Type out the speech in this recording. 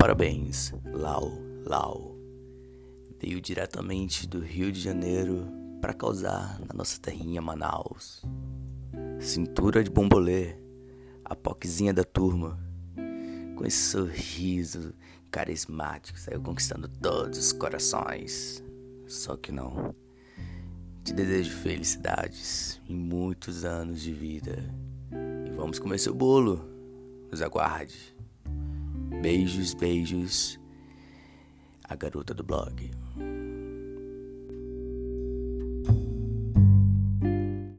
Parabéns, Lau Lau. Veio diretamente do Rio de Janeiro para causar na nossa terrinha Manaus. Cintura de bombolê, a poquezinha da turma. Com esse sorriso carismático, saiu conquistando todos os corações. Só que não. Te desejo felicidades e muitos anos de vida. E vamos comer seu bolo. Nos aguarde. Beijos, beijos. A garota do blog.